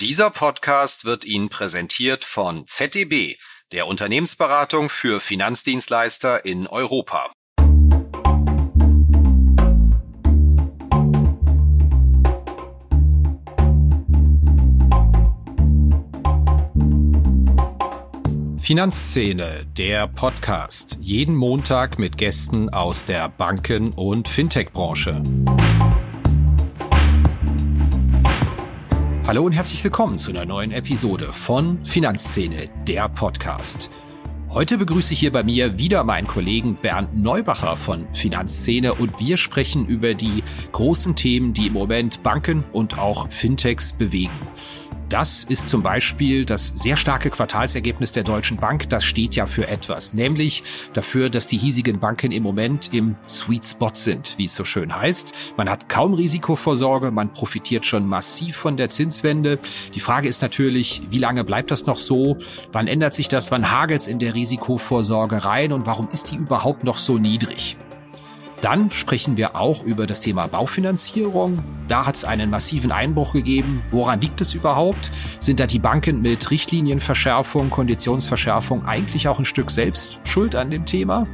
Dieser Podcast wird Ihnen präsentiert von ZDB, der Unternehmensberatung für Finanzdienstleister in Europa. Finanzszene, der Podcast. Jeden Montag mit Gästen aus der Banken- und Fintech-Branche. Hallo und herzlich willkommen zu einer neuen Episode von Finanzszene, der Podcast. Heute begrüße ich hier bei mir wieder meinen Kollegen Bernd Neubacher von Finanzszene und wir sprechen über die großen Themen, die im Moment Banken und auch Fintechs bewegen. Das ist zum Beispiel das sehr starke Quartalsergebnis der Deutschen Bank. Das steht ja für etwas, nämlich dafür, dass die hiesigen Banken im Moment im Sweet Spot sind, wie es so schön heißt. Man hat kaum Risikovorsorge, man profitiert schon massiv von der Zinswende. Die Frage ist natürlich, wie lange bleibt das noch so? Wann ändert sich das? Wann hagelt es in der Risikovorsorge rein? Und warum ist die überhaupt noch so niedrig? Dann sprechen wir auch über das Thema Baufinanzierung. Da hat es einen massiven Einbruch gegeben. Woran liegt es überhaupt? Sind da die Banken mit Richtlinienverschärfung, Konditionsverschärfung eigentlich auch ein Stück selbst schuld an dem Thema?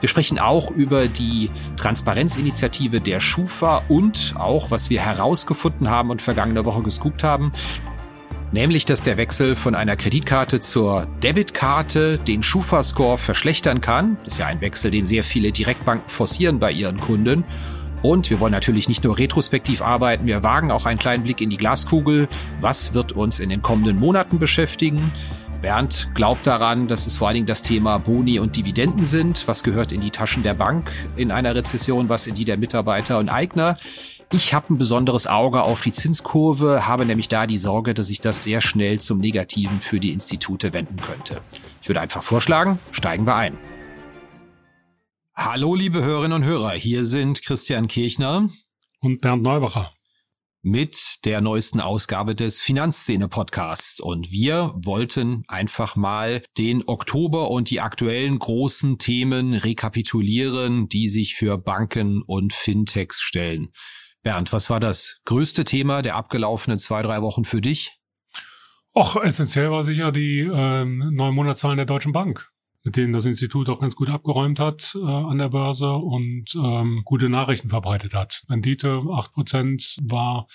Wir sprechen auch über die Transparenzinitiative der Schufa und auch, was wir herausgefunden haben und vergangene Woche gescoopt haben, nämlich dass der Wechsel von einer Kreditkarte zur Debitkarte den Schufa-Score verschlechtern kann. Das ist ja ein Wechsel, den sehr viele Direktbanken forcieren bei ihren Kunden. Und wir wollen natürlich nicht nur retrospektiv arbeiten, wir wagen auch einen kleinen Blick in die Glaskugel. Was wird uns in den kommenden Monaten beschäftigen? Bernd glaubt daran, dass es vor allen Dingen das Thema Boni und Dividenden sind. Was gehört in die Taschen der Bank in einer Rezession, was in die der Mitarbeiter und Eigner? Ich habe ein besonderes Auge auf die Zinskurve, habe nämlich da die Sorge, dass sich das sehr schnell zum Negativen für die Institute wenden könnte. Ich würde einfach vorschlagen, steigen wir ein. Hallo, liebe Hörerinnen und Hörer, hier sind Christian Kirchner und Bernd Neubacher mit der neuesten Ausgabe des Finanzszene-Podcasts. Und wir wollten einfach mal den Oktober und die aktuellen großen Themen rekapitulieren, die sich für Banken und Fintechs stellen. Bernd, was war das größte Thema der abgelaufenen zwei, drei Wochen für dich? Och, essentiell war sicher die ähm, neuen Monatszahlen der Deutschen Bank, mit denen das Institut auch ganz gut abgeräumt hat äh, an der Börse und ähm, gute Nachrichten verbreitet hat. Rendite acht Prozent war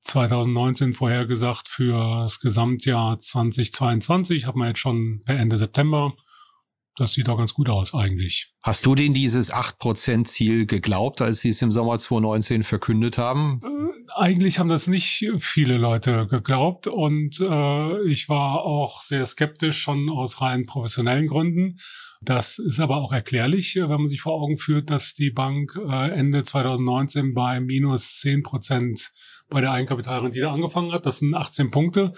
2019 vorhergesagt für das Gesamtjahr 2022, hat man jetzt schon per Ende September das sieht doch ganz gut aus eigentlich. Hast du denn dieses 8%-Ziel geglaubt, als sie es im Sommer 2019 verkündet haben? Äh, eigentlich haben das nicht viele Leute geglaubt und äh, ich war auch sehr skeptisch schon aus rein professionellen Gründen. Das ist aber auch erklärlich, wenn man sich vor Augen führt, dass die Bank äh, Ende 2019 bei minus 10 Prozent bei der Eigenkapitalrendite angefangen hat. Das sind 18 Punkte.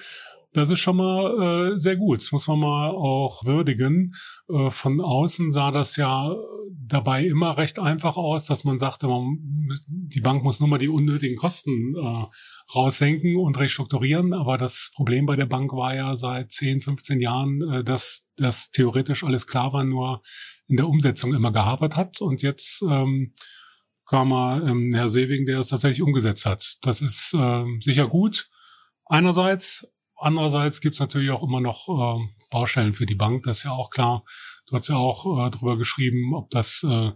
Das ist schon mal äh, sehr gut. Das muss man mal auch würdigen. Äh, von außen sah das ja dabei immer recht einfach aus, dass man sagte, man, die Bank muss nur mal die unnötigen Kosten äh, raussenken und restrukturieren. Aber das Problem bei der Bank war ja seit 10, 15 Jahren, äh, dass das theoretisch alles klar war, nur in der Umsetzung immer gehapert hat. Und jetzt ähm, kam mal ähm, Herr Sewing, der es tatsächlich umgesetzt hat. Das ist äh, sicher gut. Einerseits, Andererseits gibt es natürlich auch immer noch äh, Baustellen für die Bank, das ist ja auch klar. Du hast ja auch äh, drüber geschrieben, ob das äh,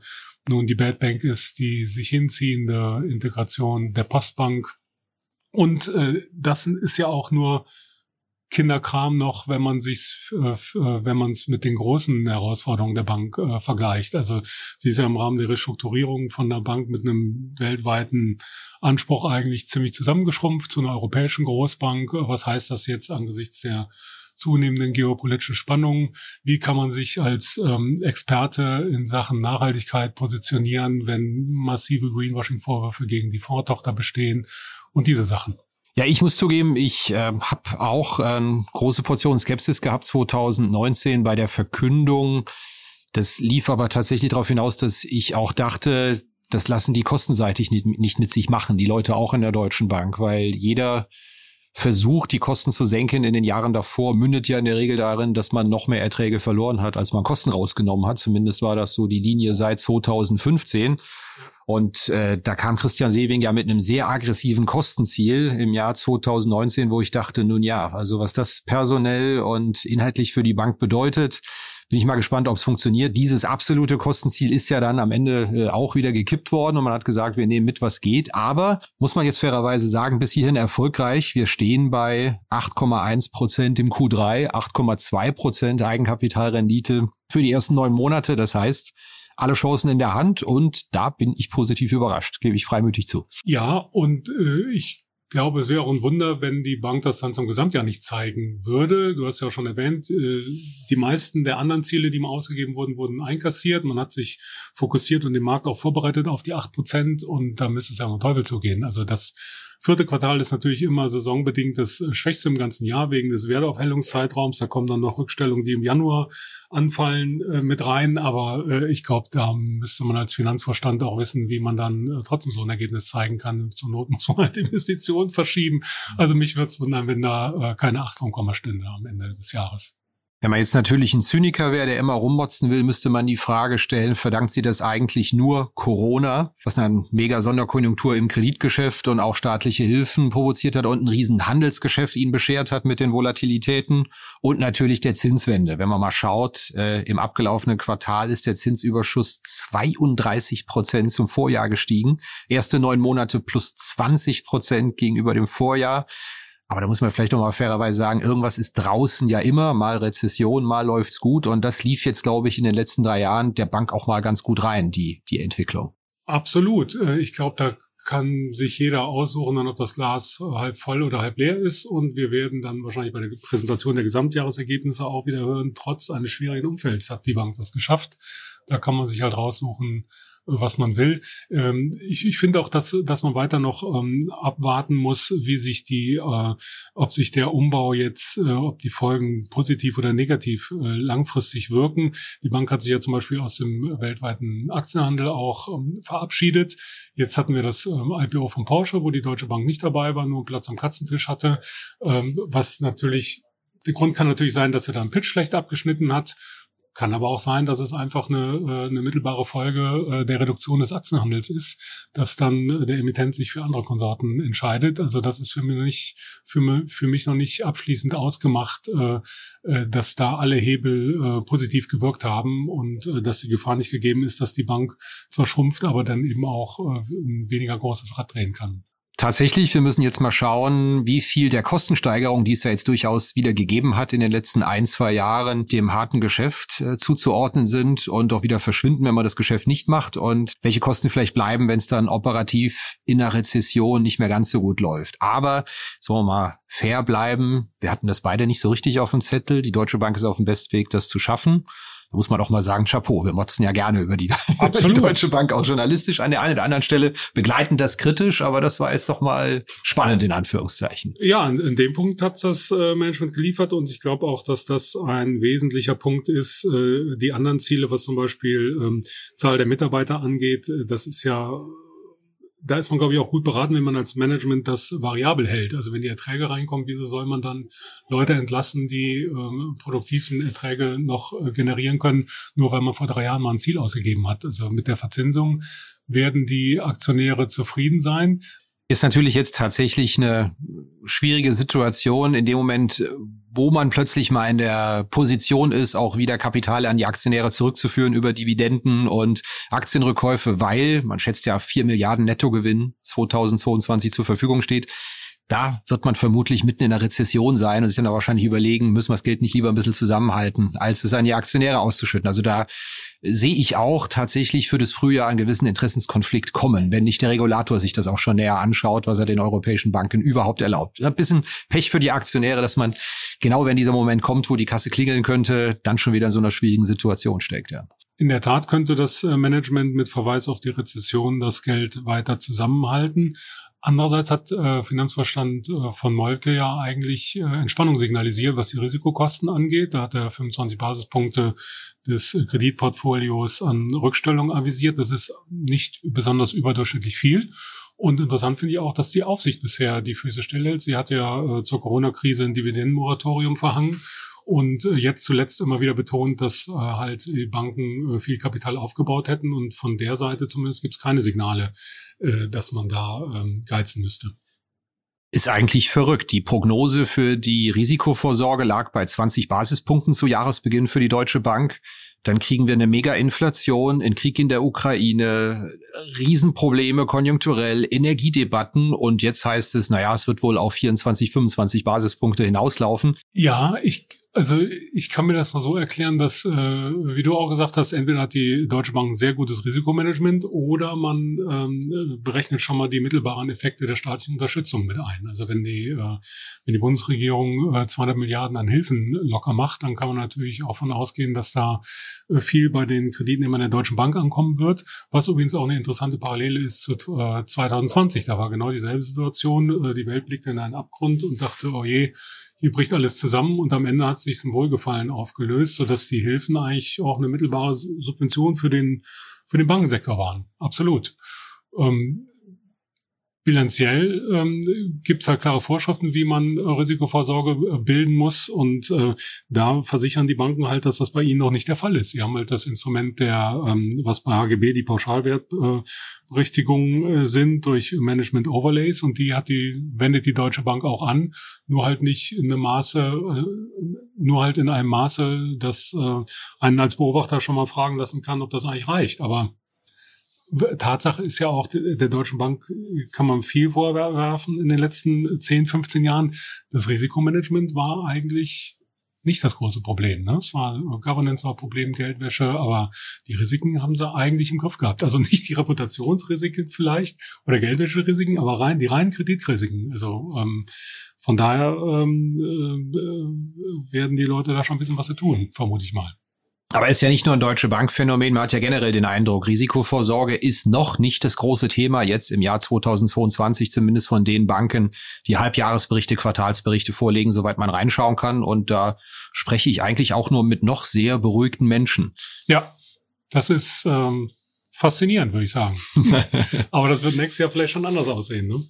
nun die Bad Bank ist, die sich hinziehende Integration der Postbank. Und äh, das ist ja auch nur Kinderkram noch, wenn man sich, äh, äh, wenn man es mit den großen Herausforderungen der Bank äh, vergleicht. Also sie ist ja im Rahmen der Restrukturierung von der Bank mit einem weltweiten Anspruch eigentlich ziemlich zusammengeschrumpft zu einer europäischen Großbank. Was heißt das jetzt angesichts der zunehmenden geopolitischen Spannungen? Wie kann man sich als ähm, Experte in Sachen Nachhaltigkeit positionieren, wenn massive Greenwashing-Vorwürfe gegen die Fondtochter bestehen und diese Sachen? Ja, ich muss zugeben, ich äh, habe auch ähm, große Portion Skepsis gehabt 2019 bei der Verkündung. Das lief aber tatsächlich darauf hinaus, dass ich auch dachte, das lassen die kostenseitig nicht, nicht mit sich machen, die Leute auch in der Deutschen Bank, weil jeder Versuch, die Kosten zu senken in den Jahren davor, mündet ja in der Regel darin, dass man noch mehr Erträge verloren hat, als man Kosten rausgenommen hat. Zumindest war das so die Linie seit 2015. Und äh, da kam Christian Sewing ja mit einem sehr aggressiven Kostenziel im Jahr 2019, wo ich dachte, nun ja, also was das personell und inhaltlich für die Bank bedeutet, bin ich mal gespannt, ob es funktioniert. Dieses absolute Kostenziel ist ja dann am Ende äh, auch wieder gekippt worden und man hat gesagt, wir nehmen mit, was geht. Aber muss man jetzt fairerweise sagen, bis hierhin erfolgreich. Wir stehen bei 8,1 Prozent im Q3, 8,2 Prozent Eigenkapitalrendite für die ersten neun Monate. Das heißt, alle Chancen in der Hand und da bin ich positiv überrascht, gebe ich freimütig zu. Ja, und äh, ich glaube, es wäre auch ein Wunder, wenn die Bank das dann zum Gesamtjahr nicht zeigen würde. Du hast ja schon erwähnt, äh, die meisten der anderen Ziele, die mal ausgegeben wurden, wurden einkassiert. Man hat sich fokussiert und den Markt auch vorbereitet auf die acht Prozent und da müsste es ja um Teufel zugehen. Also das Vierte Quartal ist natürlich immer saisonbedingt das Schwächste im ganzen Jahr wegen des Wertaufhellungszeitraums. Da kommen dann noch Rückstellungen, die im Januar anfallen, äh, mit rein. Aber äh, ich glaube, da müsste man als Finanzvorstand auch wissen, wie man dann äh, trotzdem so ein Ergebnis zeigen kann. Zur Not muss man halt Investitionen verschieben. Also mich würde es wundern, wenn da äh, keine Acht vom Komma stünde am Ende des Jahres. Wenn man jetzt natürlich ein Zyniker wäre, der immer rummotzen will, müsste man die Frage stellen, verdankt sie das eigentlich nur Corona, was eine mega Sonderkonjunktur im Kreditgeschäft und auch staatliche Hilfen provoziert hat und ein riesen Handelsgeschäft ihnen beschert hat mit den Volatilitäten und natürlich der Zinswende. Wenn man mal schaut, äh, im abgelaufenen Quartal ist der Zinsüberschuss 32 Prozent zum Vorjahr gestiegen. Erste neun Monate plus 20 Prozent gegenüber dem Vorjahr. Aber da muss man vielleicht noch mal fairerweise sagen, irgendwas ist draußen ja immer, mal Rezession, mal läuft's gut. Und das lief jetzt, glaube ich, in den letzten drei Jahren der Bank auch mal ganz gut rein, die, die Entwicklung. Absolut. Äh, ich glaube, da kann sich jeder aussuchen, dann ob das Glas halb voll oder halb leer ist. Und wir werden dann wahrscheinlich bei der Präsentation der Gesamtjahresergebnisse auch wieder hören, trotz eines schwierigen Umfelds hat die Bank das geschafft. Da kann man sich halt raussuchen, was man will. Ähm, ich, ich finde auch, dass, dass man weiter noch ähm, abwarten muss, wie sich die, äh, ob sich der Umbau jetzt, äh, ob die Folgen positiv oder negativ äh, langfristig wirken. Die Bank hat sich ja zum Beispiel aus dem weltweiten Aktienhandel auch ähm, verabschiedet. Jetzt hatten wir das ähm, IPO von Porsche, wo die Deutsche Bank nicht dabei war, nur Platz am Katzentisch hatte, ähm, was natürlich der Grund kann natürlich sein, dass er da einen Pitch schlecht abgeschnitten hat. Kann aber auch sein, dass es einfach eine, äh, eine mittelbare Folge äh, der Reduktion des Aktienhandels ist, dass dann äh, der Emittent sich für andere Konsorten entscheidet. Also das ist für mich nicht, für mich, für mich noch nicht abschließend ausgemacht, dass da alle Hebel positiv gewirkt haben und dass die Gefahr nicht gegeben ist, dass die Bank zwar schrumpft, aber dann eben auch ein weniger großes Rad drehen kann. Tatsächlich, wir müssen jetzt mal schauen, wie viel der Kostensteigerung, die es ja jetzt durchaus wieder gegeben hat in den letzten ein, zwei Jahren, dem harten Geschäft äh, zuzuordnen sind und auch wieder verschwinden, wenn man das Geschäft nicht macht und welche Kosten vielleicht bleiben, wenn es dann operativ in der Rezession nicht mehr ganz so gut läuft. Aber, sagen wir mal, fair bleiben. Wir hatten das beide nicht so richtig auf dem Zettel. Die Deutsche Bank ist auf dem Bestweg, das zu schaffen. Da muss man auch mal sagen, Chapeau, wir motzen ja gerne über die, die Deutsche Bank auch journalistisch an der einen oder anderen Stelle, begleiten das kritisch, aber das war jetzt doch mal spannend in Anführungszeichen. Ja, in, in dem Punkt hat das äh, Management geliefert und ich glaube auch, dass das ein wesentlicher Punkt ist. Äh, die anderen Ziele, was zum Beispiel ähm, Zahl der Mitarbeiter angeht, äh, das ist ja da ist man, glaube ich, auch gut beraten, wenn man als Management das variabel hält. Also wenn die Erträge reinkommen, wieso soll man dann Leute entlassen, die ähm, produktiv sind, Erträge noch äh, generieren können, nur weil man vor drei Jahren mal ein Ziel ausgegeben hat. Also mit der Verzinsung werden die Aktionäre zufrieden sein. Ist natürlich jetzt tatsächlich eine schwierige Situation in dem Moment, wo man plötzlich mal in der Position ist, auch wieder Kapital an die Aktionäre zurückzuführen über Dividenden und Aktienrückkäufe, weil man schätzt ja vier Milliarden Nettogewinn 2022 zur Verfügung steht. Da wird man vermutlich mitten in der Rezession sein und sich dann wahrscheinlich überlegen, müssen wir das Geld nicht lieber ein bisschen zusammenhalten, als es an die Aktionäre auszuschütten. Also da sehe ich auch tatsächlich für das Frühjahr einen gewissen Interessenskonflikt kommen, wenn nicht der Regulator sich das auch schon näher anschaut, was er den europäischen Banken überhaupt erlaubt. Ein bisschen Pech für die Aktionäre, dass man genau wenn dieser Moment kommt, wo die Kasse klingeln könnte, dann schon wieder in so einer schwierigen Situation steckt. Ja. In der Tat könnte das äh, Management mit Verweis auf die Rezession das Geld weiter zusammenhalten. Andererseits hat äh, Finanzvorstand äh, von Molke ja eigentlich Entspannung signalisiert, was die Risikokosten angeht. Da hat er 25 Basispunkte des Kreditportfolios an Rückstellung avisiert. Das ist nicht besonders überdurchschnittlich viel. Und interessant finde ich auch, dass die Aufsicht bisher die Füße stillhält. Sie hat ja zur Corona-Krise ein Dividendenmoratorium verhangen und äh, jetzt zuletzt immer wieder betont, dass äh, halt die Banken äh, viel Kapital aufgebaut hätten und von der Seite zumindest gibt es keine Signale, äh, dass man da ähm, geizen müsste. Ist eigentlich verrückt. Die Prognose für die Risikovorsorge lag bei 20 Basispunkten zu Jahresbeginn für die Deutsche Bank. Dann kriegen wir eine Mega-Inflation, einen Krieg in der Ukraine, Riesenprobleme konjunkturell, Energiedebatten und jetzt heißt es, naja, es wird wohl auf 24, 25 Basispunkte hinauslaufen. Ja, ich also ich kann mir das mal so erklären, dass, äh, wie du auch gesagt hast, entweder hat die Deutsche Bank ein sehr gutes Risikomanagement oder man ähm, berechnet schon mal die mittelbaren Effekte der staatlichen Unterstützung mit ein. Also wenn die, äh, wenn die Bundesregierung äh, 200 Milliarden an Hilfen locker macht, dann kann man natürlich auch von ausgehen, dass da äh, viel bei den Kreditnehmern der Deutschen Bank ankommen wird. Was übrigens auch eine interessante Parallele ist zu äh, 2020. Da war genau dieselbe Situation. Äh, die Welt blickte in einen Abgrund und dachte, oh je, hier bricht alles zusammen und am Ende hat sich zum Wohlgefallen aufgelöst, sodass die Hilfen eigentlich auch eine mittelbare Subvention für den, für den Bankensektor waren. Absolut. Ähm, bilanziell ähm, gibt es halt klare Vorschriften, wie man äh, Risikovorsorge äh, bilden muss. Und äh, da versichern die Banken halt, dass das bei ihnen noch nicht der Fall ist. Sie haben halt das Instrument der, ähm, was bei HGB die Pauschalwertberichtigungen äh, sind, durch Management Overlays und die hat die, wendet die Deutsche Bank auch an, nur halt nicht in einem Maße, äh, nur halt in einem Maße, dass äh, einen als Beobachter schon mal fragen lassen kann, ob das eigentlich reicht. Aber Tatsache ist ja auch, der Deutschen Bank kann man viel vorwerfen in den letzten 10, 15 Jahren. Das Risikomanagement war eigentlich nicht das große Problem. Ne? Es war Governance war Problem, Geldwäsche, aber die Risiken haben sie eigentlich im Griff gehabt. Also nicht die Reputationsrisiken vielleicht oder Geldwäscherisiken, aber rein die reinen Kreditrisiken. Also ähm, von daher ähm, äh, werden die Leute da schon bisschen was zu tun, vermute ich mal. Aber ist ja nicht nur ein deutsche Bankphänomen, man hat ja generell den Eindruck, Risikovorsorge ist noch nicht das große Thema jetzt im Jahr 2022, zumindest von den Banken, die Halbjahresberichte, Quartalsberichte vorlegen, soweit man reinschauen kann. Und da spreche ich eigentlich auch nur mit noch sehr beruhigten Menschen. Ja, das ist ähm, faszinierend, würde ich sagen. Aber das wird nächstes Jahr vielleicht schon anders aussehen. Ne?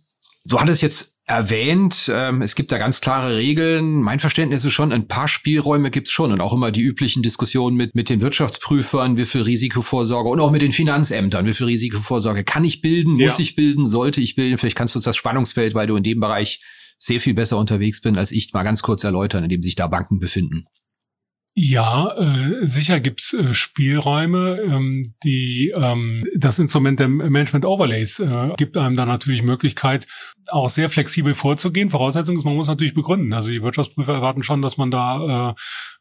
Du hattest jetzt erwähnt, ähm, es gibt da ganz klare Regeln. Mein Verständnis ist schon, ein paar Spielräume gibt's schon und auch immer die üblichen Diskussionen mit, mit den Wirtschaftsprüfern, wie viel Risikovorsorge und auch mit den Finanzämtern, wie viel Risikovorsorge kann ich bilden, muss ja. ich bilden, sollte ich bilden. Vielleicht kannst du uns das Spannungsfeld, weil du in dem Bereich sehr viel besser unterwegs bist als ich, mal ganz kurz erläutern, in dem sich da Banken befinden. Ja, äh, sicher gibt's äh, Spielräume. Ähm, die ähm, das Instrument der Management Overlays äh, gibt einem da natürlich Möglichkeit, auch sehr flexibel vorzugehen. Voraussetzung ist, man muss natürlich begründen. Also die Wirtschaftsprüfer erwarten schon, dass man da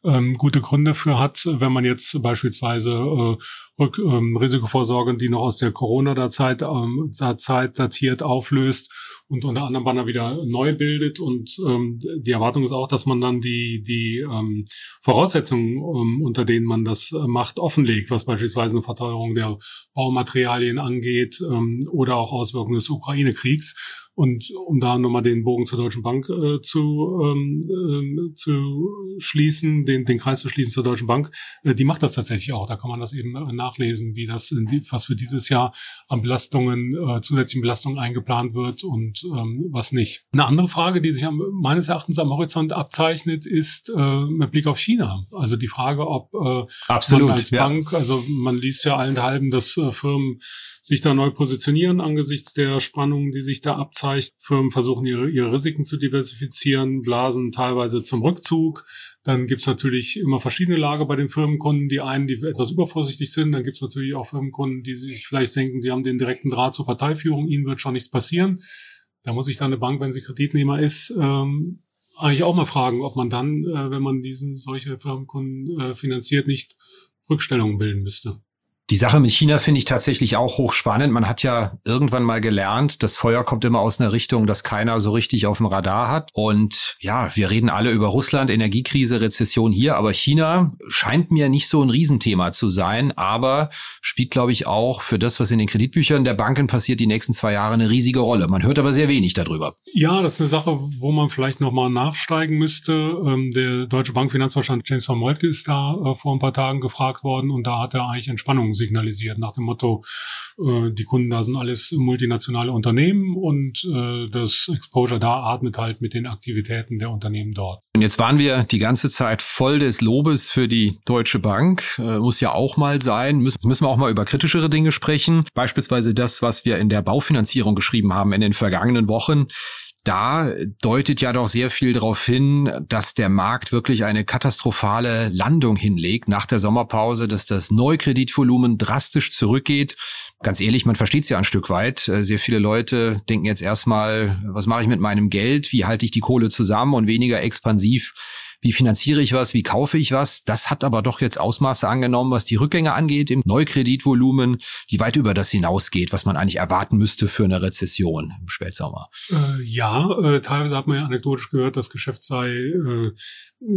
äh, ähm, gute Gründe für hat, wenn man jetzt beispielsweise äh, Rück, ähm, Risikovorsorge, die noch aus der Corona-Zeit ähm, Zeit datiert, auflöst und unter anderem Banner wieder neu bildet. Und ähm, die Erwartung ist auch, dass man dann die, die ähm, Voraussetzungen, ähm, unter denen man das äh, macht, offenlegt, was beispielsweise eine Verteuerung der Baumaterialien angeht ähm, oder auch Auswirkungen des Ukraine-Kriegs. Und um da nochmal den Bogen zur Deutschen Bank äh, zu, ähm, äh, zu schließen, den, den Kreis zu schließen zur Deutschen Bank, äh, die macht das tatsächlich auch. Da kann man das eben äh, nachlesen, wie das, was für dieses Jahr an Belastungen, äh, zusätzlichen Belastungen eingeplant wird und ähm, was nicht. Eine andere Frage, die sich am, meines Erachtens am Horizont abzeichnet, ist äh, mit Blick auf China. Also die Frage, ob äh, Absolut, man als ja. Bank, also man liest ja allenthalben, dass äh, Firmen sich da neu positionieren angesichts der Spannungen, die sich da abzeichnen. Firmen versuchen ihre, ihre Risiken zu diversifizieren, blasen teilweise zum Rückzug. Dann gibt's natürlich immer verschiedene Lager bei den Firmenkunden. Die einen, die etwas übervorsichtig sind. Dann gibt's natürlich auch Firmenkunden, die sich vielleicht denken, sie haben den direkten Draht zur Parteiführung, ihnen wird schon nichts passieren. Da muss sich dann eine Bank, wenn sie Kreditnehmer ist, ähm, eigentlich auch mal fragen, ob man dann, äh, wenn man diesen solche Firmenkunden äh, finanziert, nicht Rückstellungen bilden müsste. Die Sache mit China finde ich tatsächlich auch hochspannend. Man hat ja irgendwann mal gelernt, das Feuer kommt immer aus einer Richtung, dass keiner so richtig auf dem Radar hat. Und ja, wir reden alle über Russland, Energiekrise, Rezession hier, aber China scheint mir nicht so ein Riesenthema zu sein, aber spielt, glaube ich, auch für das, was in den Kreditbüchern der Banken passiert, die nächsten zwei Jahre eine riesige Rolle. Man hört aber sehr wenig darüber. Ja, das ist eine Sache, wo man vielleicht nochmal nachsteigen müsste. Ähm, der deutsche Bankfinanzvorstand James von Moltke ist da äh, vor ein paar Tagen gefragt worden und da hat er eigentlich Entspannung signalisiert, nach dem Motto, äh, die Kunden da sind alles multinationale Unternehmen und äh, das Exposure da atmet halt mit den Aktivitäten der Unternehmen dort. Und jetzt waren wir die ganze Zeit voll des Lobes für die Deutsche Bank. Äh, muss ja auch mal sein. Müssen, müssen wir auch mal über kritischere Dinge sprechen. Beispielsweise das, was wir in der Baufinanzierung geschrieben haben in den vergangenen Wochen da deutet ja doch sehr viel darauf hin, dass der Markt wirklich eine katastrophale Landung hinlegt nach der Sommerpause, dass das Neukreditvolumen drastisch zurückgeht. Ganz ehrlich, man versteht es ja ein Stück weit. Äh, sehr viele Leute denken jetzt erstmal, was mache ich mit meinem Geld? Wie halte ich die Kohle zusammen und weniger expansiv wie finanziere ich was, wie kaufe ich was. Das hat aber doch jetzt Ausmaße angenommen, was die Rückgänge angeht im Neukreditvolumen, die weit über das hinausgeht, was man eigentlich erwarten müsste für eine Rezession im Spätsommer. Äh, ja, äh, teilweise hat man ja anekdotisch gehört, das Geschäft sei äh,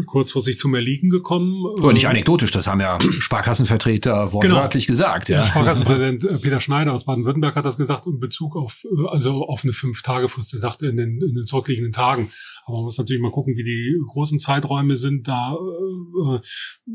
kurz vor sich zum Erliegen gekommen. Oder nicht anekdotisch, das haben ja Sparkassenvertreter wortwörtlich genau. gesagt. Ja. Der Sparkassenpräsident äh, Peter Schneider aus Baden-Württemberg hat das gesagt in Bezug auf, äh, also auf eine Fünf-Tage-Frist. Er sagte in den, in den zurückliegenden Tagen. Aber man muss natürlich mal gucken, wie die großen Zeiträume sind. Da äh,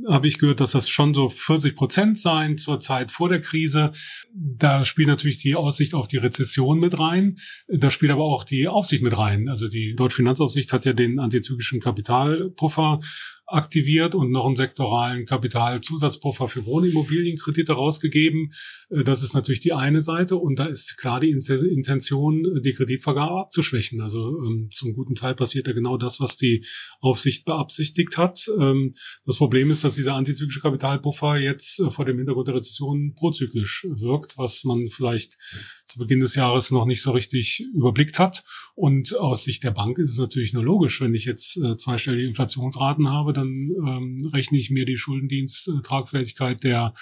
habe ich gehört, dass das schon so 40 Prozent seien zur Zeit vor der Krise. Da spielt natürlich die Aussicht auf die Rezession mit rein. Da spielt aber auch die Aufsicht mit rein. Also die Deutsche Finanzaussicht hat ja den antizyklischen Kapitalpuffer aktiviert und noch einen sektoralen Kapitalzusatzpuffer für Wohnimmobilienkredite rausgegeben. Äh, das ist natürlich die eine Seite und da ist klar die Intention, die Kreditvergabe abzuschwächen. Also ähm, zum guten Teil passiert ja genau das, was die Aufsicht beabsichtigt hat. Ähm, das Problem ist, dass dieser antizyklische Kapitalpuffer jetzt äh, vor dem Hintergrund der Rezession prozyklisch wirkt, was man vielleicht zu Beginn des Jahres noch nicht so richtig überblickt hat. Und aus Sicht der Bank ist es natürlich nur logisch, wenn ich jetzt äh, zweistellige Inflationsraten habe, dann ähm, rechne ich mir die Schuldendiensttragfähigkeit der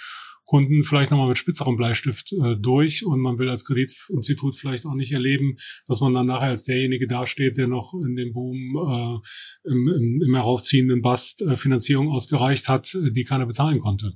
Kunden vielleicht nochmal mit spitzerem Bleistift äh, durch und man will als Kreditinstitut vielleicht auch nicht erleben, dass man dann nachher als derjenige dasteht, der noch in dem Boom äh, im, im, im heraufziehenden Bast äh, Finanzierung ausgereicht hat, die keiner bezahlen konnte.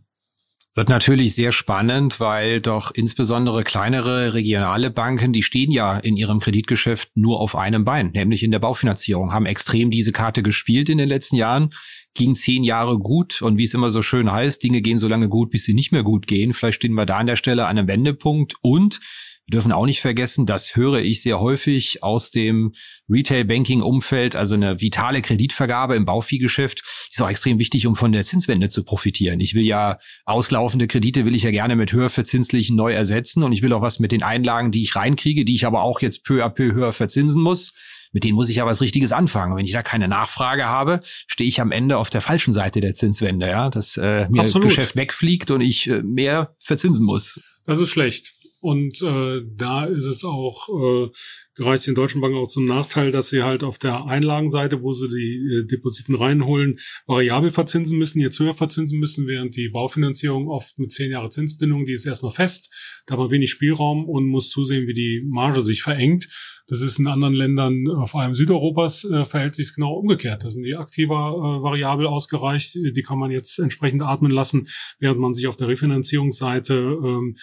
Wird natürlich sehr spannend, weil doch insbesondere kleinere regionale Banken, die stehen ja in ihrem Kreditgeschäft nur auf einem Bein, nämlich in der Baufinanzierung, haben extrem diese Karte gespielt in den letzten Jahren, ging zehn Jahre gut und wie es immer so schön heißt, Dinge gehen so lange gut, bis sie nicht mehr gut gehen. Vielleicht stehen wir da an der Stelle an einem Wendepunkt und wir dürfen auch nicht vergessen, das höre ich sehr häufig aus dem Retail-Banking-Umfeld, also eine vitale Kreditvergabe im Bauviehgeschäft ist auch extrem wichtig, um von der Zinswende zu profitieren. Ich will ja auslaufende Kredite will ich ja gerne mit höher verzinslichen neu ersetzen und ich will auch was mit den Einlagen, die ich reinkriege, die ich aber auch jetzt peu à peu höher verzinsen muss mit denen muss ich ja was Richtiges anfangen. Wenn ich da keine Nachfrage habe, stehe ich am Ende auf der falschen Seite der Zinswende, ja, dass äh, mir Absolut. das Geschäft wegfliegt und ich äh, mehr verzinsen muss. Das ist schlecht. Und äh, da ist es auch äh, gereicht den deutschen Banken auch zum Nachteil, dass sie halt auf der Einlagenseite, wo sie die äh, Depositen reinholen, variabel verzinsen müssen, jetzt höher verzinsen müssen, während die Baufinanzierung oft mit zehn Jahre Zinsbindung, die ist erstmal fest, da hat man wenig Spielraum und muss zusehen, wie die Marge sich verengt. Das ist in anderen Ländern, äh, vor allem Südeuropas, äh, verhält sich genau umgekehrt. Da sind die aktiver äh, variabel ausgereicht, die kann man jetzt entsprechend atmen lassen, während man sich auf der Refinanzierungsseite ähm,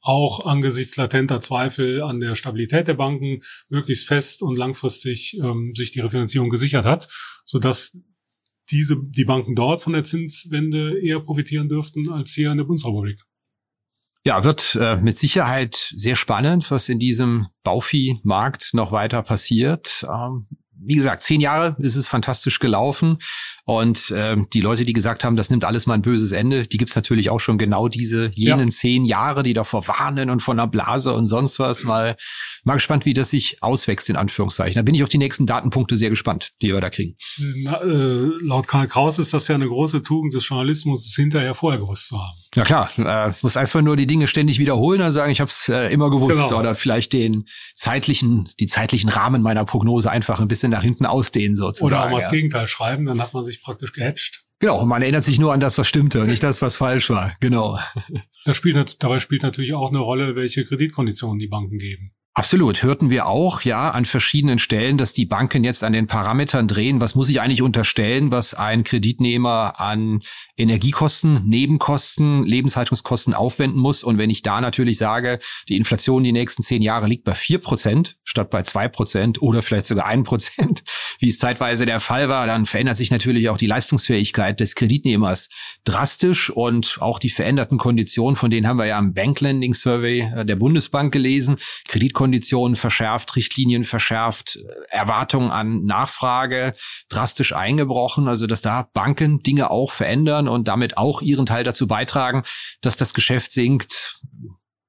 auch angesichts latenter Zweifel an der Stabilität der Banken möglichst fest und langfristig ähm, sich die Refinanzierung gesichert hat, sodass diese, die Banken dort von der Zinswende eher profitieren dürften als hier in der Bundesrepublik. Ja, wird äh, mit Sicherheit sehr spannend, was in diesem Bauviehmarkt noch weiter passiert. Ähm, wie gesagt, zehn Jahre ist es fantastisch gelaufen. Und äh, die Leute, die gesagt haben, das nimmt alles mal ein böses Ende, die gibt's natürlich auch schon genau diese jenen ja. zehn Jahre, die davor warnen und von der Blase und sonst was. Mal, mal gespannt, wie das sich auswächst, in Anführungszeichen. Da bin ich auf die nächsten Datenpunkte sehr gespannt, die wir da kriegen. Na, äh, laut Karl Kraus ist das ja eine große Tugend des Journalismus, es hinterher vorher gewusst zu haben. Ja klar, äh, muss einfach nur die Dinge ständig wiederholen und sagen, ich habe es äh, immer gewusst genau. oder vielleicht den zeitlichen, die zeitlichen Rahmen meiner Prognose einfach ein bisschen nach hinten ausdehnen sozusagen. Oder auch mal das Gegenteil schreiben, dann hat man sich praktisch gehatcht. Genau, man erinnert sich nur an das, was stimmte und nicht das, was falsch war. Genau. Das spielt, dabei spielt natürlich auch eine Rolle, welche Kreditkonditionen die Banken geben. Absolut, hörten wir auch, ja, an verschiedenen Stellen, dass die Banken jetzt an den Parametern drehen. Was muss ich eigentlich unterstellen, was ein Kreditnehmer an Energiekosten, Nebenkosten, Lebenshaltungskosten aufwenden muss? Und wenn ich da natürlich sage, die Inflation die nächsten zehn Jahre liegt bei vier Prozent statt bei zwei Prozent oder vielleicht sogar ein Prozent, wie es zeitweise der Fall war, dann verändert sich natürlich auch die Leistungsfähigkeit des Kreditnehmers drastisch und auch die veränderten Konditionen, von denen haben wir ja im Banklending Survey der Bundesbank gelesen. Kredit Konditionen verschärft, Richtlinien verschärft, Erwartungen an Nachfrage drastisch eingebrochen. Also dass da Banken Dinge auch verändern und damit auch ihren Teil dazu beitragen, dass das Geschäft sinkt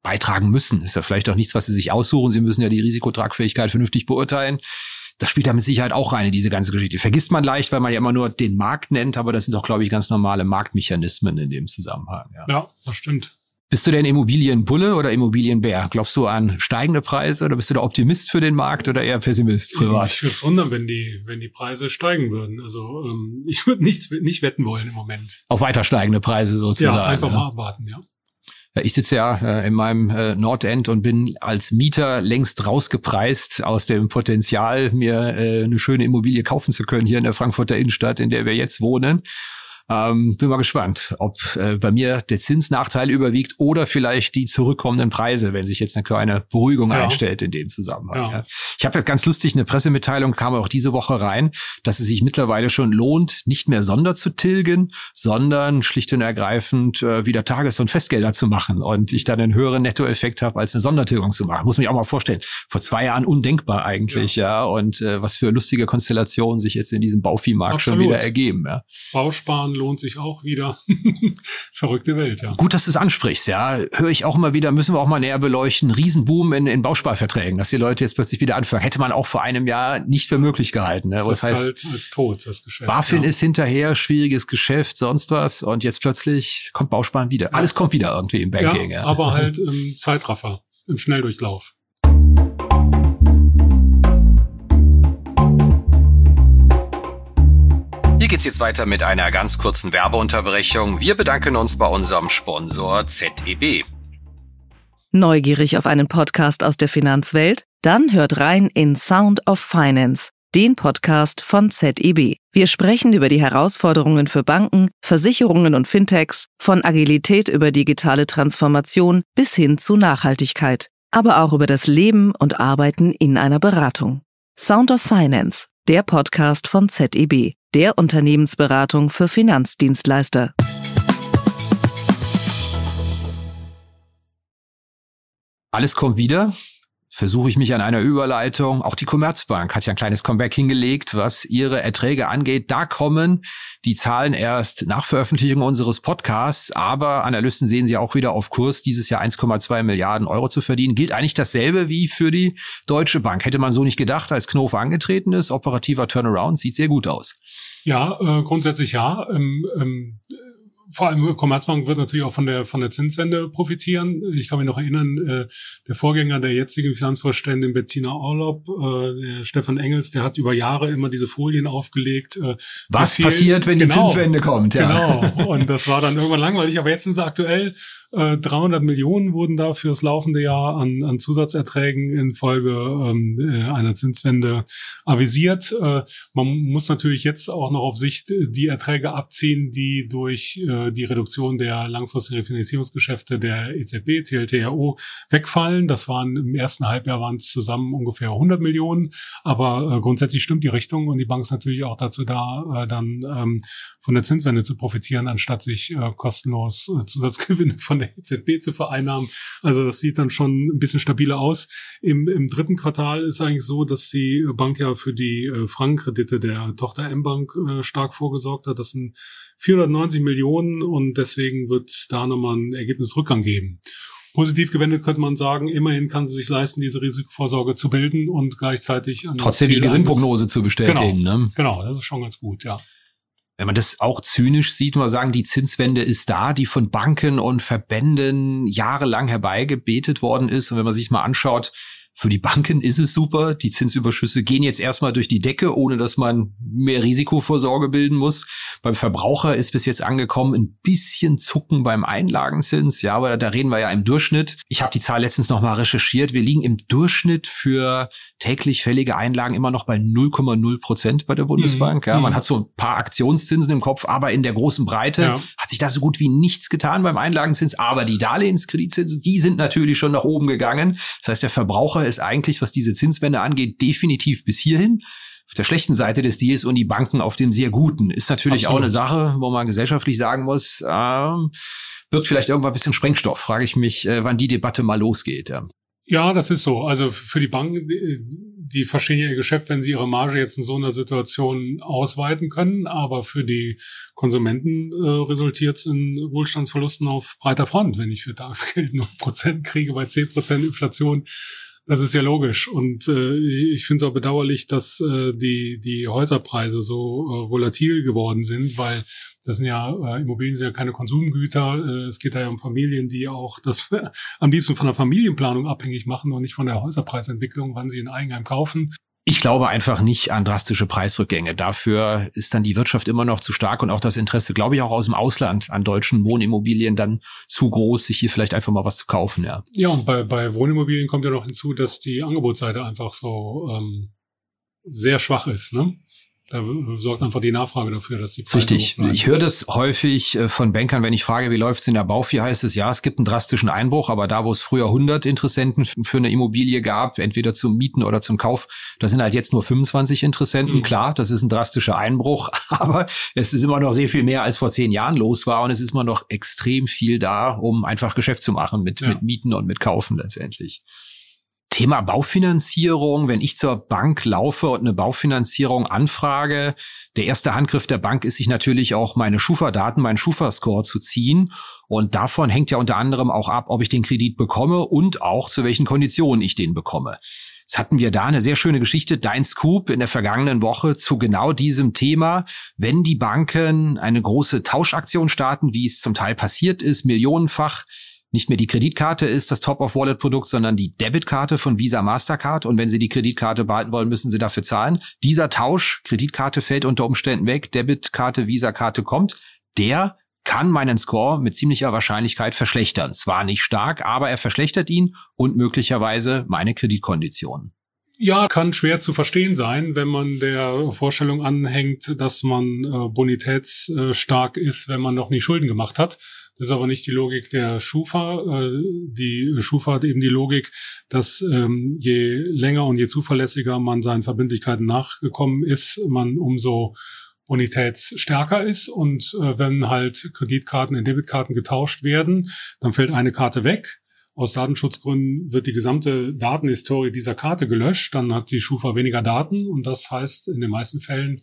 beitragen müssen. Ist ja vielleicht auch nichts, was sie sich aussuchen. Sie müssen ja die Risikotragfähigkeit vernünftig beurteilen. Das spielt da mit Sicherheit auch rein in diese ganze Geschichte. Vergisst man leicht, weil man ja immer nur den Markt nennt, aber das sind doch, glaube ich, ganz normale Marktmechanismen in dem Zusammenhang. Ja, ja das stimmt. Bist du denn Immobilienbulle oder Immobilienbär? Glaubst du an steigende Preise oder bist du der Optimist für den Markt oder eher Pessimist? Privat? Ich würde es wundern, wenn die, wenn die Preise steigen würden. Also ähm, ich würde nichts nicht wetten wollen im Moment. Auf weiter steigende Preise sozusagen. Ja, einfach ja. mal abwarten, ja. Ich sitze ja äh, in meinem äh, Nordend und bin als Mieter längst rausgepreist aus dem Potenzial, mir äh, eine schöne Immobilie kaufen zu können hier in der Frankfurter Innenstadt, in der wir jetzt wohnen. Ähm, bin mal gespannt, ob äh, bei mir der Zinsnachteil überwiegt oder vielleicht die zurückkommenden Preise, wenn sich jetzt eine kleine Beruhigung ja. einstellt in dem Zusammenhang. Ja. Ja. Ich habe jetzt ganz lustig eine Pressemitteilung, kam auch diese Woche rein, dass es sich mittlerweile schon lohnt, nicht mehr Sonder zu tilgen, sondern schlicht und ergreifend äh, wieder Tages- und Festgelder zu machen und ich dann einen höheren Nettoeffekt habe, als eine Sondertilgung zu machen. Muss mich auch mal vorstellen. Vor zwei Jahren undenkbar eigentlich, ja. Und äh, was für lustige Konstellationen sich jetzt in diesem Bauviehmarkt schon wieder ergeben. Ja. Bausparen lohnt sich auch wieder. Verrückte Welt, ja. Gut, dass du es ansprichst, ja. Höre ich auch immer wieder, müssen wir auch mal näher beleuchten. Riesenboom in, in Bausparverträgen, dass die Leute jetzt plötzlich wieder anfangen. Hätte man auch vor einem Jahr nicht für möglich gehalten. Ne? Was das heißt, halt als tot, das Geschäft. BaFin ja. ist hinterher, schwieriges Geschäft, sonst was. Und jetzt plötzlich kommt Bausparen wieder. Ja. Alles kommt wieder irgendwie im Banking. Ja, ja. aber halt im Zeitraffer, im Schnelldurchlauf. Geht's jetzt weiter mit einer ganz kurzen Werbeunterbrechung. Wir bedanken uns bei unserem Sponsor ZEB. Neugierig auf einen Podcast aus der Finanzwelt? Dann hört rein in Sound of Finance, den Podcast von ZEB. Wir sprechen über die Herausforderungen für Banken, Versicherungen und Fintechs, von Agilität über digitale Transformation bis hin zu Nachhaltigkeit, aber auch über das Leben und Arbeiten in einer Beratung. Sound of Finance, der Podcast von ZEB der Unternehmensberatung für Finanzdienstleister. Alles kommt wieder. Versuche ich mich an einer Überleitung. Auch die Commerzbank hat ja ein kleines Comeback hingelegt, was ihre Erträge angeht. Da kommen die Zahlen erst nach Veröffentlichung unseres Podcasts, aber Analysten sehen sie auch wieder auf Kurs, dieses Jahr 1,2 Milliarden Euro zu verdienen. Gilt eigentlich dasselbe wie für die Deutsche Bank. Hätte man so nicht gedacht, als Knof angetreten ist. Operativer Turnaround sieht sehr gut aus. Ja, äh, grundsätzlich ja. Ähm, ähm, vor allem Commerzbank wird natürlich auch von der von der Zinswende profitieren. Ich kann mich noch erinnern, äh, der Vorgänger der jetzigen Finanzvorständin Bettina Orlob, äh, der Stefan Engels, der hat über Jahre immer diese Folien aufgelegt. Äh, Was passiert, wenn genau, die Zinswende kommt? Ja. Genau. Und das war dann irgendwann langweilig. Aber jetzt sind sie aktuell 300 äh, Millionen wurden da fürs laufende Jahr an, an Zusatzerträgen infolge ähm, äh, einer Zinswende avisiert. Äh, man muss natürlich jetzt auch noch auf Sicht die Erträge abziehen, die durch äh, die Reduktion der langfristigen Finanzierungsgeschäfte der EZB, TLTRO, wegfallen. Das waren im ersten Halbjahr waren es zusammen ungefähr 100 Millionen, aber äh, grundsätzlich stimmt die Richtung und die Bank ist natürlich auch dazu da, äh, dann ähm, von der Zinswende zu profitieren, anstatt sich äh, kostenlos äh, Zusatzgewinne von der EZB zu vereinnahmen. Also das sieht dann schon ein bisschen stabiler aus. Im, im dritten Quartal ist eigentlich so, dass die Bank ja für die äh, Frankenkredite der Tochter M-Bank äh, stark vorgesorgt hat. Das sind 490 Millionen und deswegen wird da nochmal ein Ergebnisrückgang geben. Positiv gewendet könnte man sagen, immerhin kann sie sich leisten, diese Risikovorsorge zu bilden und gleichzeitig an trotzdem die Gewinnprognose zu bestätigen. Genau, ne? genau, das ist schon ganz gut, ja wenn man das auch zynisch sieht, mal sagen, die Zinswende ist da, die von Banken und Verbänden jahrelang herbeigebetet worden ist. Und wenn man sich mal anschaut, Für die Banken ist es super. Die Zinsüberschüsse gehen jetzt erstmal durch die Decke, ohne dass man mehr Risikovorsorge bilden muss. Beim Verbraucher ist bis jetzt angekommen ein bisschen Zucken beim Einlagenzins. Ja, aber da reden wir ja im Durchschnitt. Ich habe die Zahl letztens noch mal recherchiert. Wir liegen im Durchschnitt für täglich fällige Einlagen immer noch bei 0,0 Prozent bei der Bundesbank. Ja, man mhm. hat so ein paar Aktionszinsen im Kopf, aber in der großen Breite ja. hat sich da so gut wie nichts getan beim Einlagenzins. Aber die Darlehenskreditzinsen, die sind natürlich schon nach oben gegangen. Das heißt, der Verbraucher ist eigentlich, was diese Zinswende angeht, definitiv bis hierhin auf der schlechten Seite des Deals und die Banken auf dem sehr guten. Ist natürlich Absolut. auch eine Sache, wo man gesellschaftlich sagen muss, ähm, wird vielleicht irgendwann ein bisschen Sprengstoff. Frage ich mich, äh, wann die Debatte mal losgeht. Ja. Ja, das ist so. Also für die Banken, die, verstehen ja ihr Geschäft, wenn sie ihre Marge jetzt in so einer Situation ausweiten können. Aber für die Konsumenten äh, resultiert es in Wohlstandsverlusten auf breiter Front. Wenn ich für Tagesgeld nur Prozent kriege bei zehn Prozent Inflation, das ist ja logisch. Und äh, ich finde es auch bedauerlich, dass äh, die, die Häuserpreise so äh, volatil geworden sind, weil das sind ja, äh, Immobilien sind ja keine Konsumgüter. Äh, es geht da ja um Familien, die auch das am liebsten von der Familienplanung abhängig machen und nicht von der Häuserpreisentwicklung, wann sie ein Eigenheim kaufen. Ich glaube einfach nicht an drastische Preisrückgänge. Dafür ist dann die Wirtschaft immer noch zu stark und auch das Interesse, glaube ich, auch aus dem Ausland an deutschen Wohnimmobilien dann zu groß, sich hier vielleicht einfach mal was zu kaufen, ja. Ja, und bei, bei Wohnimmobilien kommt ja noch hinzu, dass die Angebotsseite einfach so ähm, sehr schwach ist, ne? Da sorgt einfach die Nachfrage dafür, dass die Preise Richtig. Ich höre das häufig äh, von Bankern, wenn ich frage, wie läuft's in der Baufier, heißt es, ja, es gibt einen drastischen Einbruch, aber da, wo es früher 100 Interessenten für eine Immobilie gab, entweder zum Mieten oder zum Kauf, da sind halt jetzt nur 25 Interessenten. Mhm. Klar, das ist ein drastischer Einbruch, aber es ist immer noch sehr viel mehr, als vor zehn Jahren los war und es ist immer noch extrem viel da, um einfach Geschäft zu machen mit, ja. mit Mieten und mit Kaufen letztendlich. Thema Baufinanzierung, wenn ich zur Bank laufe und eine Baufinanzierung anfrage, der erste Handgriff der Bank ist sich natürlich auch meine Schufa-Daten, meinen Schufa-Score zu ziehen. Und davon hängt ja unter anderem auch ab, ob ich den Kredit bekomme und auch zu welchen Konditionen ich den bekomme. Jetzt hatten wir da eine sehr schöne Geschichte, Dein Scoop in der vergangenen Woche zu genau diesem Thema. Wenn die Banken eine große Tauschaktion starten, wie es zum Teil passiert ist, millionenfach, nicht mehr die Kreditkarte ist das Top-of-Wallet-Produkt, sondern die Debitkarte von Visa Mastercard. Und wenn Sie die Kreditkarte behalten wollen, müssen Sie dafür zahlen. Dieser Tausch, Kreditkarte fällt unter Umständen weg, Debitkarte, Visa-Karte kommt, der kann meinen Score mit ziemlicher Wahrscheinlichkeit verschlechtern. Zwar nicht stark, aber er verschlechtert ihn und möglicherweise meine Kreditkonditionen. Ja, kann schwer zu verstehen sein, wenn man der Vorstellung anhängt, dass man äh, bonitätsstark ist, wenn man noch nie Schulden gemacht hat. Das ist aber nicht die Logik der Schufa. Äh, die Schufa hat eben die Logik, dass ähm, je länger und je zuverlässiger man seinen Verbindlichkeiten nachgekommen ist, man umso bonitätsstärker ist. Und äh, wenn halt Kreditkarten in Debitkarten getauscht werden, dann fällt eine Karte weg aus Datenschutzgründen wird die gesamte Datenhistorie dieser Karte gelöscht, dann hat die Schufa weniger Daten und das heißt in den meisten Fällen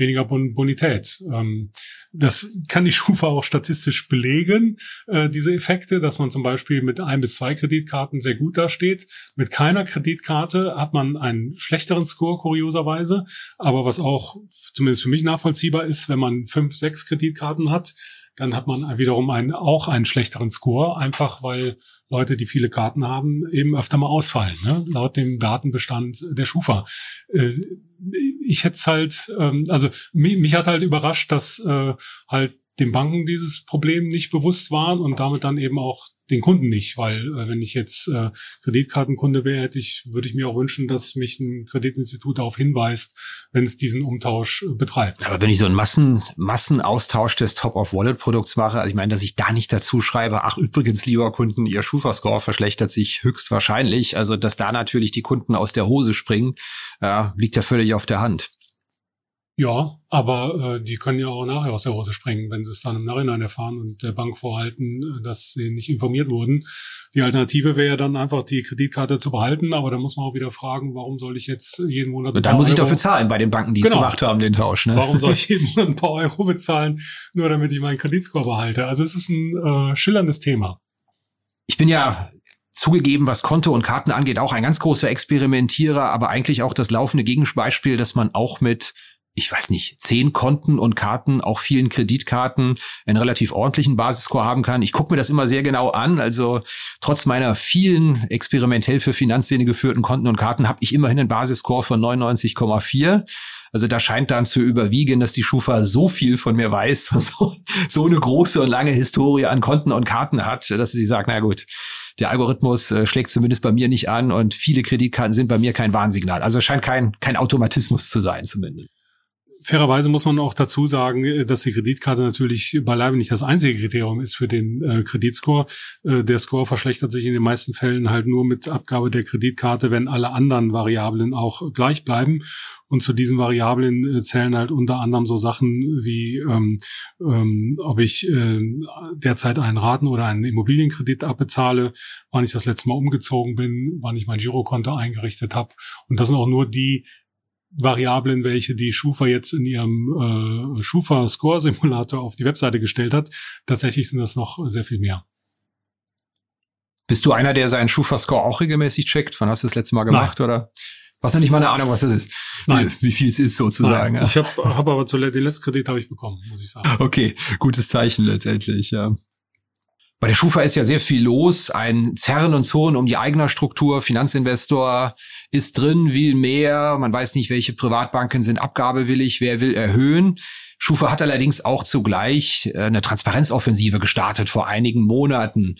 weniger Bonität. Ähm, das kann die Schufa auch statistisch belegen, äh, diese Effekte, dass man zum Beispiel mit ein bis zwei Kreditkarten sehr gut dasteht. Mit keiner Kreditkarte hat man einen schlechteren Score, kurioserweise. Aber was auch zumindest für mich nachvollziehbar ist, wenn man fünf, sechs Kreditkarten hat, dann hat man wiederum einen, auch einen schlechteren Score, einfach weil Leute, die viele Karten haben, eben öfter mal ausfallen, ne? laut dem Datenbestand der Schufa. Äh, ich hätte halt, ähm, also mich, mich, hat halt überrascht, dass äh, halt den Banken dieses Problem nicht bewusst waren und damit dann eben auch den Kunden nicht, weil äh, wenn ich jetzt äh, Kreditkartenkunde wäre, hätte ich, würde ich mir auch wünschen, dass mich ein Kreditinstitut darauf hinweist, wenn es diesen Umtausch äh, betreibt. Aber wenn ich so einen Massen, Massenaustausch des Top-of-Wallet-Produkts mache, also ich meine, dass ich da nicht dazu schreibe, ach übrigens, lieber Kunden, Ihr Schufa-Score verschlechtert sich höchstwahrscheinlich, also dass da natürlich die Kunden aus der Hose springen, äh, liegt ja völlig auf der Hand. Ja, aber äh, die können ja auch nachher aus der Hose springen, wenn sie es dann im Nachhinein erfahren und der Bank vorhalten, äh, dass sie nicht informiert wurden. Die Alternative wäre dann einfach die Kreditkarte zu behalten, aber da muss man auch wieder fragen, warum soll ich jetzt jeden Monat. Und dann muss ich dafür zahlen bei den Banken, die genau. es gemacht haben, den Tausch. Ne? Warum soll ich jeden Monat ein paar Euro bezahlen, nur damit ich meinen Kreditscore behalte? Also es ist ein äh, schillerndes Thema. Ich bin ja zugegeben, was Konto und Karten angeht, auch ein ganz großer Experimentierer, aber eigentlich auch das laufende Gegenbeispiel, dass man auch mit ich weiß nicht, zehn Konten und Karten, auch vielen Kreditkarten, einen relativ ordentlichen Basisscore haben kann. Ich gucke mir das immer sehr genau an. Also trotz meiner vielen experimentell für Finanzszene geführten Konten und Karten habe ich immerhin einen Basisscore von 99,4. Also da scheint dann zu überwiegen, dass die Schufa so viel von mir weiß, so, so eine große und lange Historie an Konten und Karten hat, dass sie sagt, na gut, der Algorithmus äh, schlägt zumindest bei mir nicht an und viele Kreditkarten sind bei mir kein Warnsignal. Also scheint kein, kein Automatismus zu sein zumindest fairerweise muss man auch dazu sagen, äh, dass die Kreditkarte natürlich beileibe nicht das einzige Kriterium ist für den äh, Kreditscore. Äh, der Score verschlechtert sich in den meisten Fällen halt nur mit Abgabe der Kreditkarte, wenn alle anderen Variablen auch gleich bleiben. Und zu diesen Variablen äh, zählen halt unter anderem so Sachen wie, ähm, ähm, ob ich äh, derzeit einen Raten- oder einen Immobilienkredit abbezahle, wann ich das letzte Mal umgezogen bin, wann ich mein Girokonto eingerichtet habe. Und das sind auch nur die Variablen, welche die Schufa jetzt in ihrem äh, Schufa Score Simulator auf die Webseite gestellt hat. Tatsächlich sind das noch sehr viel mehr. Bist du einer, der seinen Schufa Score auch regelmäßig checkt? Wann hast du das letzte Mal gemacht Nein. oder? Was ja nicht mal eine Ahnung, was das ist. Nein. Wie, wie viel es ist sozusagen. Nein. Ich habe hab aber zuletzt den letzten Kredit habe ich bekommen, muss ich sagen. Okay, gutes Zeichen letztendlich, ja. Bei der Schufa ist ja sehr viel los. Ein Zerren und Zurren um die Eignerstruktur. Finanzinvestor ist drin, will mehr. Man weiß nicht, welche Privatbanken sind abgabewillig, wer will erhöhen. Schufa hat allerdings auch zugleich äh, eine Transparenzoffensive gestartet vor einigen Monaten.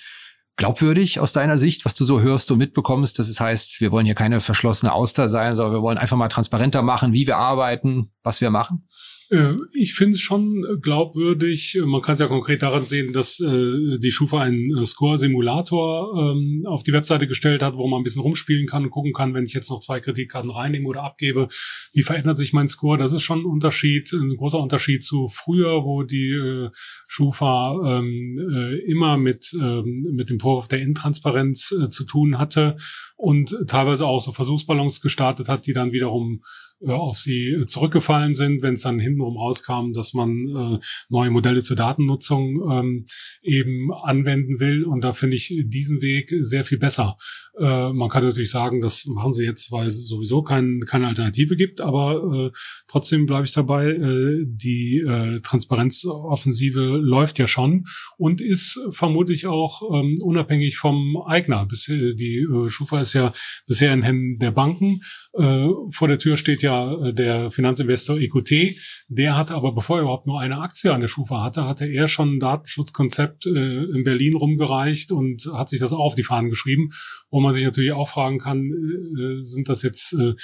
Glaubwürdig aus deiner Sicht, was du so hörst und mitbekommst, dass es heißt, wir wollen hier keine verschlossene Auster sein, sondern wir wollen einfach mal transparenter machen, wie wir arbeiten, was wir machen? Äh, ich finde es schon glaubwürdig. Man kann es ja konkret daran sehen, dass äh, die Schufa einen äh, Score-Simulator ähm, auf die Webseite gestellt hat, wo man ein bisschen rumspielen kann und gucken kann, wenn ich jetzt noch zwei Kreditkarten reinnehme oder abgebe, wie verändert sich mein Score. Das ist schon ein Unterschied, ein großer Unterschied zu früher, wo die äh, Schufa ähm, äh, immer mit, ähm, mit dem Vorwurf der Intransparenz äh, zu tun hatte und teilweise auch so Versuchsballons gestartet hat, die dann wiederum äh, auf sie zurückgefallen sind, wenn es dann hintenrum rauskam, dass man äh, neue Modelle zur Datennutzung ähm, eben anwenden will. Und da finde ich diesen Weg sehr viel besser. Äh, man kann natürlich sagen, das machen sie jetzt, weil es sowieso kein, keine Alternative gibt, aber äh, trotzdem bleibe ich dabei, äh, die äh, Transparenzoffensive läuft ja schon und ist vermutlich auch ähm, unabhängig vom Eigner. Bisher, die äh, Schufa ist ja bisher in Händen der Banken. Äh, vor der Tür steht ja äh, der Finanzinvestor EQT. Der hatte aber, bevor er überhaupt nur eine Aktie an der Schufa hatte, hatte er schon ein Datenschutzkonzept äh, in Berlin rumgereicht und hat sich das auch auf die Fahnen geschrieben, wo man sich natürlich auch fragen kann, äh, sind das jetzt äh,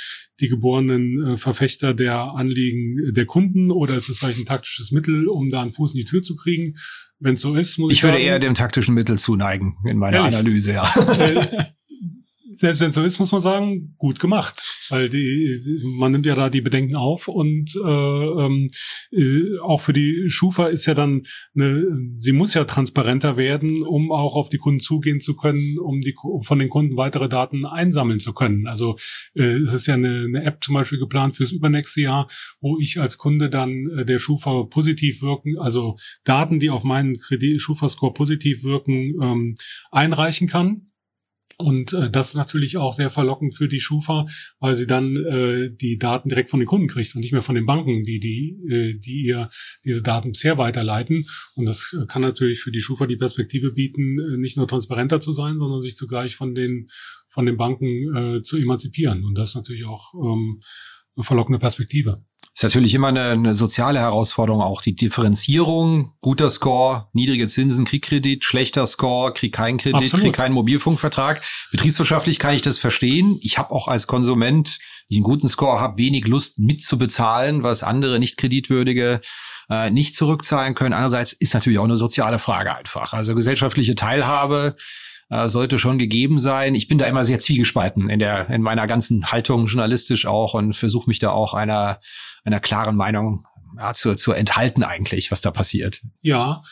die geborenen äh, Verfechter der Anliegen der Kunden oder ist es vielleicht ein taktisches Mittel, um da einen Fuß in die Tür zu kriegen? Wenn so ist, muss ich. Ich würde sagen, eher dem taktischen Mittel zuneigen in meiner ehrlich? Analyse, ja. Selbst wenn es so ist, muss man sagen, gut gemacht. Weil die, man nimmt ja da die Bedenken auf und äh, ähm, äh, auch für die Schufa ist ja dann eine, sie muss ja transparenter werden, um auch auf die Kunden zugehen zu können, um die von den Kunden weitere Daten einsammeln zu können. Also äh, es ist ja eine, eine App zum Beispiel geplant fürs übernächste Jahr, wo ich als Kunde dann äh, der Schufa positiv wirken, also Daten, die auf meinen Kredit Schufa-Score positiv wirken, ähm, einreichen kann und äh, das ist natürlich auch sehr verlockend für die Schufa, weil sie dann äh, die Daten direkt von den Kunden kriegt und nicht mehr von den Banken, die die äh, die ihr diese Daten bisher weiterleiten. Und das kann natürlich für die Schufa die Perspektive bieten, äh, nicht nur transparenter zu sein, sondern sich zugleich von den von den Banken äh, zu emanzipieren. Und das ist natürlich auch ähm, eine verlockende Perspektive. Ist natürlich immer eine, eine soziale Herausforderung, auch die Differenzierung, guter Score, niedrige Zinsen, krieg Kredit, schlechter Score, krieg keinen Kredit, Absolut. krieg keinen Mobilfunkvertrag. Betriebswirtschaftlich kann ich das verstehen. Ich habe auch als Konsument, die einen guten Score habe, wenig Lust mitzubezahlen, was andere nicht kreditwürdige äh, nicht zurückzahlen können. Andererseits ist natürlich auch eine soziale Frage einfach. Also gesellschaftliche Teilhabe äh, sollte schon gegeben sein. Ich bin da immer sehr zwiegespalten in der in meiner ganzen Haltung journalistisch auch und versuche mich da auch einer einer klaren Meinung ja, zu, zu enthalten eigentlich, was da passiert. Ja,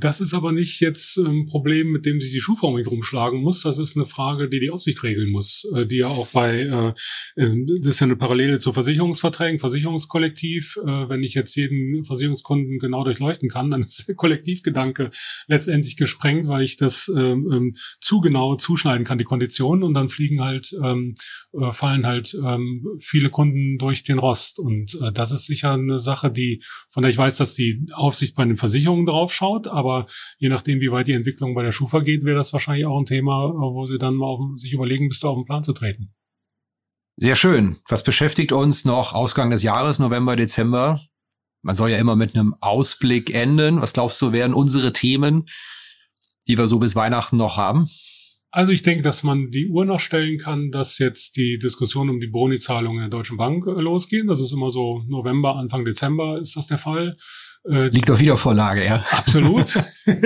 das ist aber nicht jetzt ein Problem, mit dem sich die Schuhform nicht rumschlagen muss. Das ist eine Frage, die die Aufsicht regeln muss, äh, die ja auch bei, äh, das ist ja eine Parallele zu Versicherungsverträgen, Versicherungskollektiv. Wenn ich jetzt jeden Versicherungskunden genau durchleuchten kann, dann ist der Kollektivgedanke letztendlich gesprengt, weil ich das ähm, ähm, zu genau zuschneiden kann, die Konditionen, und dann fliegen halt, ähm, fallen halt viele Kunden durch den Rost. Und das ist sicher eine Sache, die, von der ich weiß, dass die Aufsicht bei den Versicherungen draufschaut anschaut. Aber je nachdem, wie weit die Entwicklung bei der Schufa geht, wäre das wahrscheinlich auch ein Thema, wo sie dann mal auf, sich überlegen, bis da auf den Plan zu treten. Sehr schön. Was beschäftigt uns noch Ausgang des Jahres, November, Dezember? Man soll ja immer mit einem Ausblick enden. Was glaubst du, wären unsere Themen, die wir so bis Weihnachten noch haben? Also ich denke, dass man die Uhr noch stellen kann, dass jetzt die Diskussion um die Boni-Zahlungen der Deutschen Bank äh, losgehen. Das ist immer so November, Anfang Dezember ist das der Fall. Äh, Liegt auf Wiedervorlage, ja. Absolut.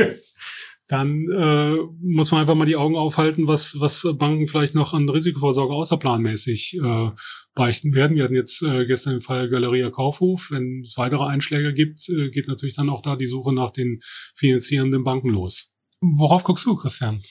Dann äh, muss man einfach mal die Augen aufhalten, was, was Banken vielleicht noch an Risikovorsorge außerplanmäßig äh, beichten werden. Wir hatten jetzt äh, gestern den Fall Galeria Kaufhof. Wenn es weitere Einschläge gibt, äh, geht natürlich dann auch da die Suche nach den finanzierenden Banken los. Worauf guckst du, Christian?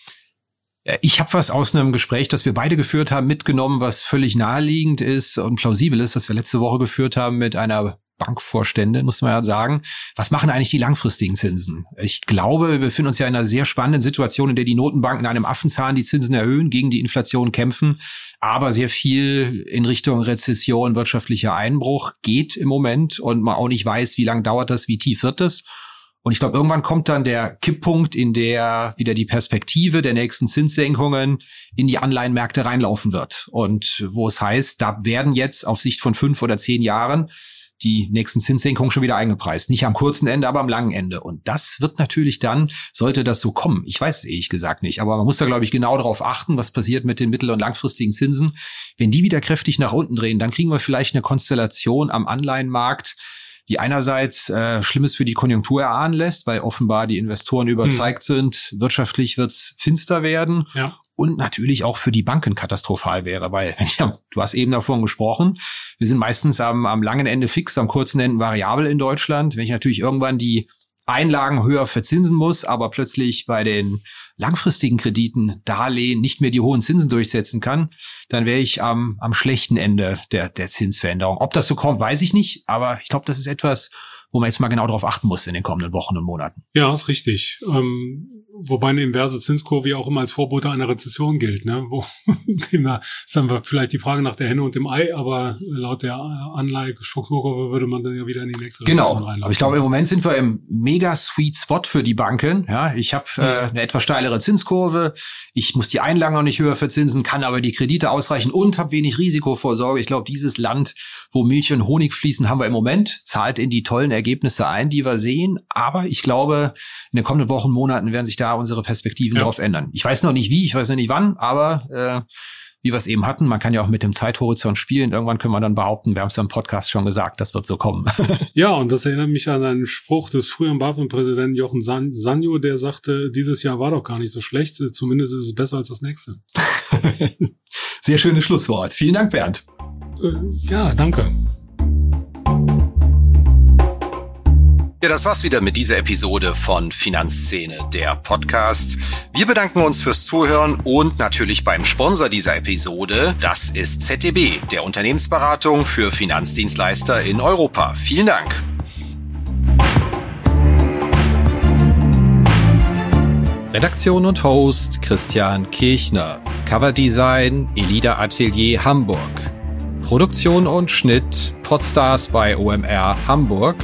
Ich habe was aus einem Gespräch, das wir beide geführt haben, mitgenommen, was völlig naheliegend ist und plausibel ist, was wir letzte Woche geführt haben mit einer Bankvorstände, muss man ja sagen. Was machen eigentlich die langfristigen Zinsen? Ich glaube, wir befinden uns ja in einer sehr spannenden Situation, in der die Notenbanken einem Affenzahn die Zinsen erhöhen, gegen die Inflation kämpfen, aber sehr viel in Richtung Rezession, wirtschaftlicher Einbruch geht im Moment und man auch nicht weiß, wie lang dauert das, wie tief wird das. Und ich glaube, irgendwann kommt dann der Kipppunkt, in der wieder die Perspektive der nächsten Zinssenkungen in die Anleihenmärkte reinlaufen wird. Und wo es heißt, da werden jetzt auf Sicht von fünf oder zehn Jahren die nächsten Zinssenkungen schon wieder eingepreist. Nicht am kurzen Ende, aber am langen Ende. Und das wird natürlich dann, sollte das so kommen, ich weiß es ehrlich gesagt nicht, aber man muss da, glaube ich, genau darauf achten, was passiert mit den mittel- und langfristigen Zinsen. Wenn die wieder kräftig nach unten drehen, dann kriegen wir vielleicht eine Konstellation am Anleihenmarkt, die einerseits äh, Schlimmes für die Konjunktur erahnen lässt, weil offenbar die Investoren überzeugt hm. sind, wirtschaftlich wird's finster werden. Ja und natürlich auch für die Banken katastrophal wäre, weil ja, du hast eben davon gesprochen, wir sind meistens am, am langen Ende fix, am kurzen Ende variabel in Deutschland. Wenn ich natürlich irgendwann die Einlagen höher verzinsen muss, aber plötzlich bei den langfristigen Krediten, Darlehen nicht mehr die hohen Zinsen durchsetzen kann, dann wäre ich am, am schlechten Ende der, der Zinsveränderung. Ob das so kommt, weiß ich nicht, aber ich glaube, das ist etwas, wo man jetzt mal genau darauf achten muss in den kommenden Wochen und Monaten. Ja, ist richtig. Ähm wobei eine inverse Zinskurve ja auch immer als Vorbote einer Rezession gilt, ne? Wo demnach ist dann vielleicht die Frage nach der Henne und dem Ei, aber laut der Anleihestrukturkurve würde man dann ja wieder in die nächste genau. Rezession reinlaufen. Aber ich glaube, im Moment sind wir im mega sweet Spot für die Banken. Ja, ich habe äh, eine etwas steilere Zinskurve, ich muss die Einlagen auch nicht höher verzinsen, kann aber die Kredite ausreichen und habe wenig Risikovorsorge. Ich glaube, dieses Land, wo Milch und Honig fließen, haben wir im Moment, zahlt in die tollen Ergebnisse ein, die wir sehen. Aber ich glaube, in den kommenden Wochen, Monaten werden sich da unsere Perspektiven ja. drauf ändern. Ich weiß noch nicht wie, ich weiß noch nicht wann, aber äh, wie wir es eben hatten, man kann ja auch mit dem Zeithorizont spielen. Irgendwann können wir dann behaupten, wir haben es ja im Podcast schon gesagt, das wird so kommen. ja, und das erinnert mich an einen Spruch des früheren BaFin-Präsidenten Jochen San Sanjo, der sagte, dieses Jahr war doch gar nicht so schlecht, zumindest ist es besser als das nächste. Sehr schönes Schlusswort. Vielen Dank, Bernd. Äh, ja, danke. Ja, das war's wieder mit dieser Episode von Finanzszene, der Podcast. Wir bedanken uns fürs Zuhören und natürlich beim Sponsor dieser Episode. Das ist ZDB, der Unternehmensberatung für Finanzdienstleister in Europa. Vielen Dank. Redaktion und Host Christian Kirchner. Coverdesign Elida Atelier Hamburg. Produktion und Schnitt Podstars bei OMR Hamburg.